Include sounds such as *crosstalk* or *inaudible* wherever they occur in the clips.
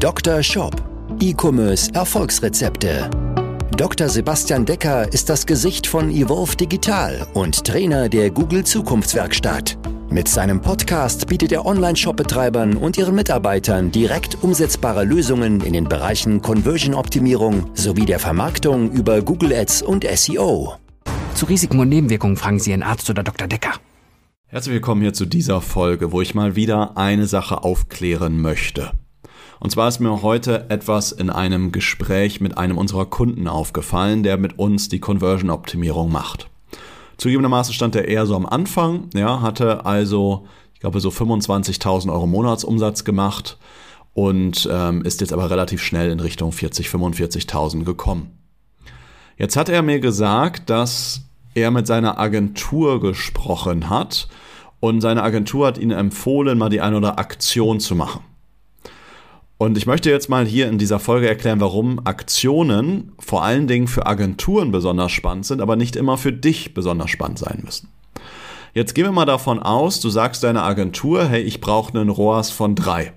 Dr. Shop. E-Commerce Erfolgsrezepte. Dr. Sebastian Decker ist das Gesicht von Evolve Digital und Trainer der Google Zukunftswerkstatt. Mit seinem Podcast bietet er Online-Shop-Betreibern und ihren Mitarbeitern direkt umsetzbare Lösungen in den Bereichen Conversion-Optimierung sowie der Vermarktung über Google Ads und SEO. Zu Risiken und Nebenwirkungen fragen Sie Ihren Arzt oder Dr. Decker. Herzlich willkommen hier zu dieser Folge, wo ich mal wieder eine Sache aufklären möchte. Und zwar ist mir heute etwas in einem Gespräch mit einem unserer Kunden aufgefallen, der mit uns die Conversion-Optimierung macht. Zugegebenermaßen stand er eher so am Anfang, ja, hatte also, ich glaube, so 25.000 Euro Monatsumsatz gemacht und ähm, ist jetzt aber relativ schnell in Richtung 40, 45.000 gekommen. Jetzt hat er mir gesagt, dass er mit seiner Agentur gesprochen hat und seine Agentur hat ihn empfohlen, mal die eine oder Aktion zu machen. Und ich möchte jetzt mal hier in dieser Folge erklären, warum Aktionen vor allen Dingen für Agenturen besonders spannend sind, aber nicht immer für dich besonders spannend sein müssen. Jetzt gehen wir mal davon aus, du sagst deiner Agentur, hey, ich brauche einen ROAS von drei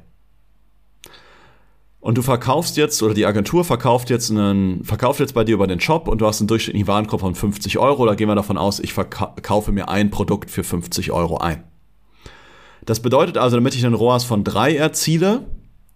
und du verkaufst jetzt oder die Agentur verkauft jetzt einen, verkauft jetzt bei dir über den Shop und du hast einen durchschnittlichen Warenkorb von 50 Euro, da gehen wir davon aus, ich verkaufe mir ein Produkt für 50 Euro ein. Das bedeutet also, damit ich einen ROAS von drei erziele,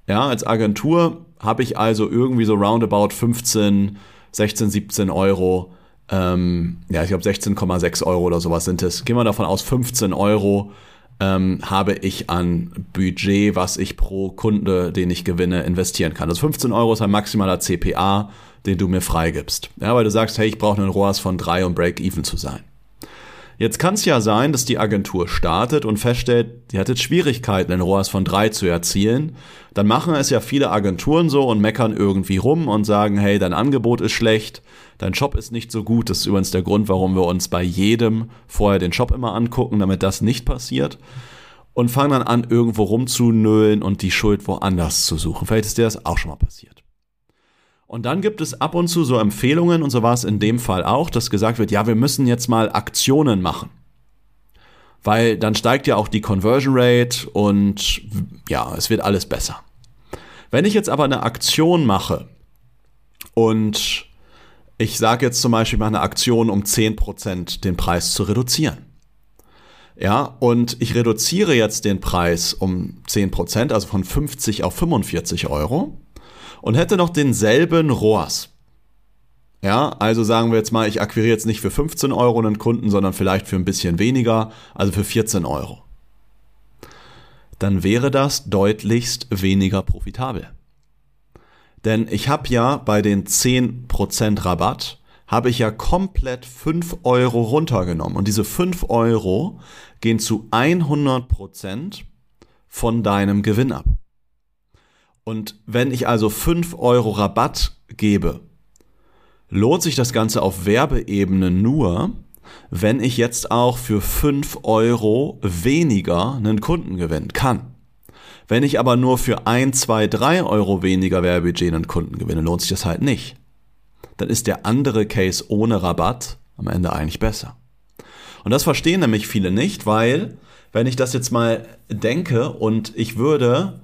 ja, als Agentur habe ich also irgendwie so roundabout 15, 16, 17 Euro, ähm, ja, ich glaube 16,6 Euro oder sowas sind es. Gehen wir davon aus, 15 Euro ähm, habe ich an Budget, was ich pro Kunde, den ich gewinne, investieren kann. Also 15 Euro ist ein maximaler CPA, den du mir freigibst. Ja, weil du sagst, hey, ich brauche einen ROAS von 3, um Break-Even zu sein. Jetzt kann es ja sein, dass die Agentur startet und feststellt, die hat jetzt Schwierigkeiten, einen ROAS von 3 zu erzielen. Dann machen es ja viele Agenturen so und meckern irgendwie rum und sagen, hey, dein Angebot ist schlecht, dein Shop ist nicht so gut. Das ist übrigens der Grund, warum wir uns bei jedem vorher den Shop immer angucken, damit das nicht passiert. Und fangen dann an, irgendwo rumzunölen und die Schuld woanders zu suchen. Vielleicht ist dir das auch schon mal passiert. Und dann gibt es ab und zu so Empfehlungen, und so war es in dem Fall auch, dass gesagt wird, ja, wir müssen jetzt mal Aktionen machen. Weil dann steigt ja auch die Conversion Rate und ja, es wird alles besser. Wenn ich jetzt aber eine Aktion mache und ich sage jetzt zum Beispiel mal eine Aktion, um 10% den Preis zu reduzieren. Ja, und ich reduziere jetzt den Preis um 10%, also von 50 auf 45 Euro und hätte noch denselben ROAS. Ja, also sagen wir jetzt mal, ich akquiriere jetzt nicht für 15 Euro einen Kunden, sondern vielleicht für ein bisschen weniger, also für 14 Euro. Dann wäre das deutlichst weniger profitabel. Denn ich habe ja bei den 10% Rabatt, habe ich ja komplett 5 Euro runtergenommen. Und diese 5 Euro gehen zu 100% von deinem Gewinn ab. Und wenn ich also 5 Euro Rabatt gebe, lohnt sich das Ganze auf Werbeebene nur, wenn ich jetzt auch für 5 Euro weniger einen Kunden gewinnen kann. Wenn ich aber nur für ein, zwei, drei Euro weniger Werbebudget einen Kunden gewinne, lohnt sich das halt nicht. Dann ist der andere Case ohne Rabatt am Ende eigentlich besser. Und das verstehen nämlich viele nicht, weil wenn ich das jetzt mal denke und ich würde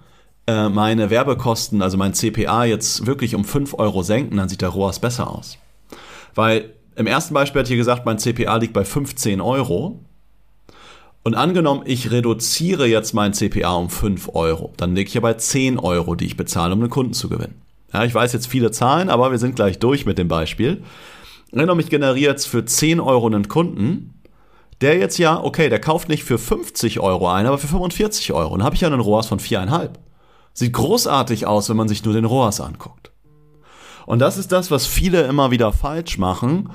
äh, meine Werbekosten, also mein CPA jetzt wirklich um 5 Euro senken, dann sieht der ROAS besser aus. Weil im ersten Beispiel hat hier gesagt, mein CPA liegt bei 15 Euro und angenommen, ich reduziere jetzt mein CPA um 5 Euro, dann liege ich ja bei 10 Euro, die ich bezahle, um einen Kunden zu gewinnen. Ja, ich weiß jetzt viele Zahlen, aber wir sind gleich durch mit dem Beispiel. Angenommen, ich generiere jetzt für 10 Euro einen Kunden, der jetzt ja, okay, der kauft nicht für 50 Euro ein, aber für 45 Euro. Dann habe ich ja einen ROAS von 4,5. Sieht großartig aus, wenn man sich nur den ROAS anguckt. Und das ist das, was viele immer wieder falsch machen.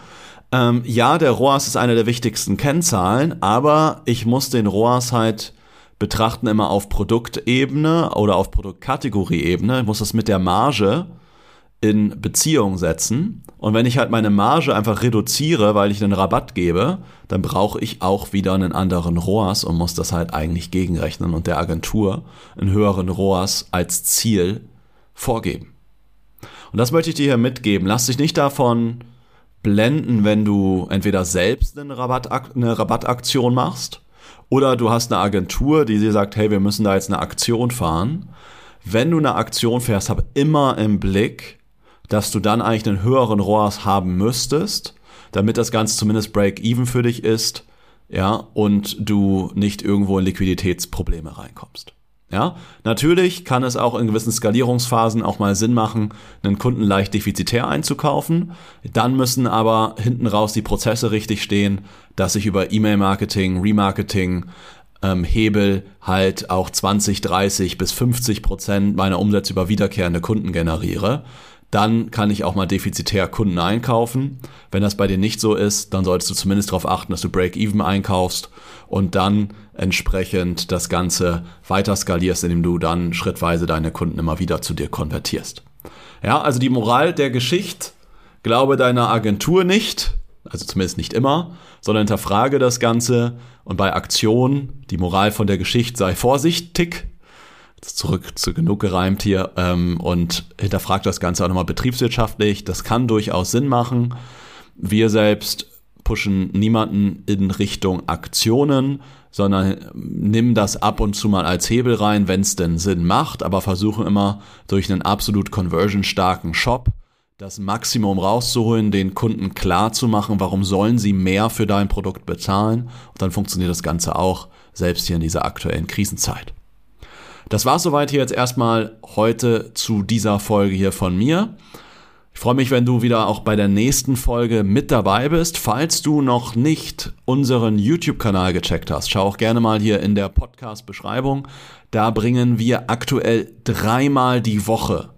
Ähm, ja, der ROAS ist eine der wichtigsten Kennzahlen, aber ich muss den ROAS halt betrachten immer auf Produktebene oder auf Produktkategorieebene. Ich muss das mit der Marge in Beziehung setzen. Und wenn ich halt meine Marge einfach reduziere, weil ich einen Rabatt gebe, dann brauche ich auch wieder einen anderen ROAS und muss das halt eigentlich gegenrechnen und der Agentur einen höheren ROAS als Ziel vorgeben. Und das möchte ich dir hier mitgeben. Lass dich nicht davon blenden, wenn du entweder selbst eine, Rabatt, eine Rabattaktion machst oder du hast eine Agentur, die dir sagt, hey, wir müssen da jetzt eine Aktion fahren. wenn du eine Aktion fährst, hab immer im Blick, dass du dann eigentlich einen höheren ROAS haben müsstest, damit das Ganze zumindest Break-Even für dich ist, ja, und du nicht irgendwo in Liquiditätsprobleme reinkommst. Ja, natürlich kann es auch in gewissen Skalierungsphasen auch mal Sinn machen, einen Kunden leicht defizitär einzukaufen. Dann müssen aber hinten raus die Prozesse richtig stehen, dass ich über E-Mail-Marketing, Remarketing, ähm, Hebel halt auch 20, 30 bis 50 Prozent meiner Umsätze über wiederkehrende Kunden generiere dann kann ich auch mal defizitär Kunden einkaufen. Wenn das bei dir nicht so ist, dann solltest du zumindest darauf achten, dass du Break-Even einkaufst und dann entsprechend das Ganze weiter skalierst, indem du dann schrittweise deine Kunden immer wieder zu dir konvertierst. Ja, also die Moral der Geschichte, glaube deiner Agentur nicht, also zumindest nicht immer, sondern hinterfrage das Ganze und bei Aktionen, die Moral von der Geschichte sei vorsichtig, zurück zu genug gereimt hier ähm, und hinterfragt das Ganze auch nochmal betriebswirtschaftlich. Das kann durchaus Sinn machen. Wir selbst pushen niemanden in Richtung Aktionen, sondern nimm das ab und zu mal als Hebel rein, wenn es denn Sinn macht, aber versuchen immer durch einen absolut conversion-starken Shop das Maximum rauszuholen, den Kunden klar zu machen, warum sollen sie mehr für dein Produkt bezahlen und dann funktioniert das Ganze auch selbst hier in dieser aktuellen Krisenzeit. Das war soweit hier jetzt erstmal heute zu dieser Folge hier von mir. Ich freue mich, wenn du wieder auch bei der nächsten Folge mit dabei bist. Falls du noch nicht unseren YouTube-Kanal gecheckt hast, schau auch gerne mal hier in der Podcast-Beschreibung. Da bringen wir aktuell dreimal die Woche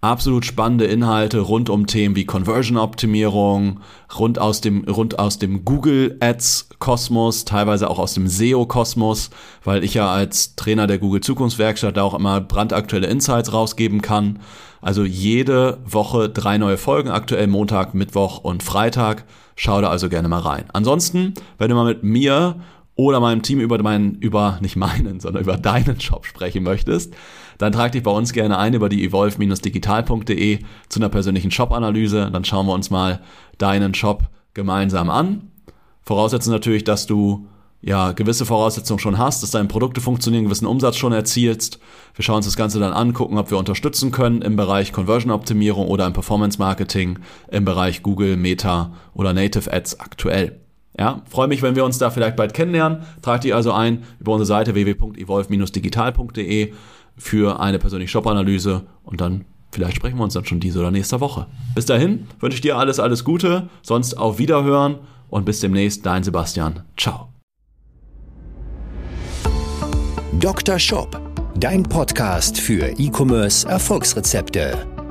absolut spannende Inhalte rund um Themen wie Conversion-Optimierung, rund aus dem, rund aus dem Google Ads-Kosmos, teilweise auch aus dem SEO-Kosmos, weil ich ja als Trainer der Google Zukunftswerkstatt da auch immer brandaktuelle Insights rausgeben kann. Also jede Woche drei neue Folgen, aktuell Montag, Mittwoch und Freitag. Schau da also gerne mal rein. Ansonsten, wenn du mal mit mir oder meinem Team über meinen, über, nicht meinen, *laughs* sondern über deinen Shop sprechen möchtest, dann trag dich bei uns gerne ein über die evolve-digital.de zu einer persönlichen Shop-Analyse. Dann schauen wir uns mal deinen Shop gemeinsam an. Voraussetzen natürlich, dass du ja, gewisse Voraussetzungen schon hast, dass deine Produkte funktionieren, gewissen Umsatz schon erzielst. Wir schauen uns das Ganze dann an, gucken, ob wir unterstützen können im Bereich Conversion-Optimierung oder im Performance-Marketing, im Bereich Google, Meta oder Native Ads aktuell. Ja, freue mich, wenn wir uns da vielleicht bald kennenlernen. Trag dich also ein über unsere Seite www.evolve-digital.de für eine persönliche Shop-Analyse und dann vielleicht sprechen wir uns dann schon diese oder nächste Woche. Bis dahin wünsche ich dir alles, alles Gute, sonst auf Wiederhören und bis demnächst, dein Sebastian. Ciao. Dr. Shop, dein Podcast für E-Commerce Erfolgsrezepte.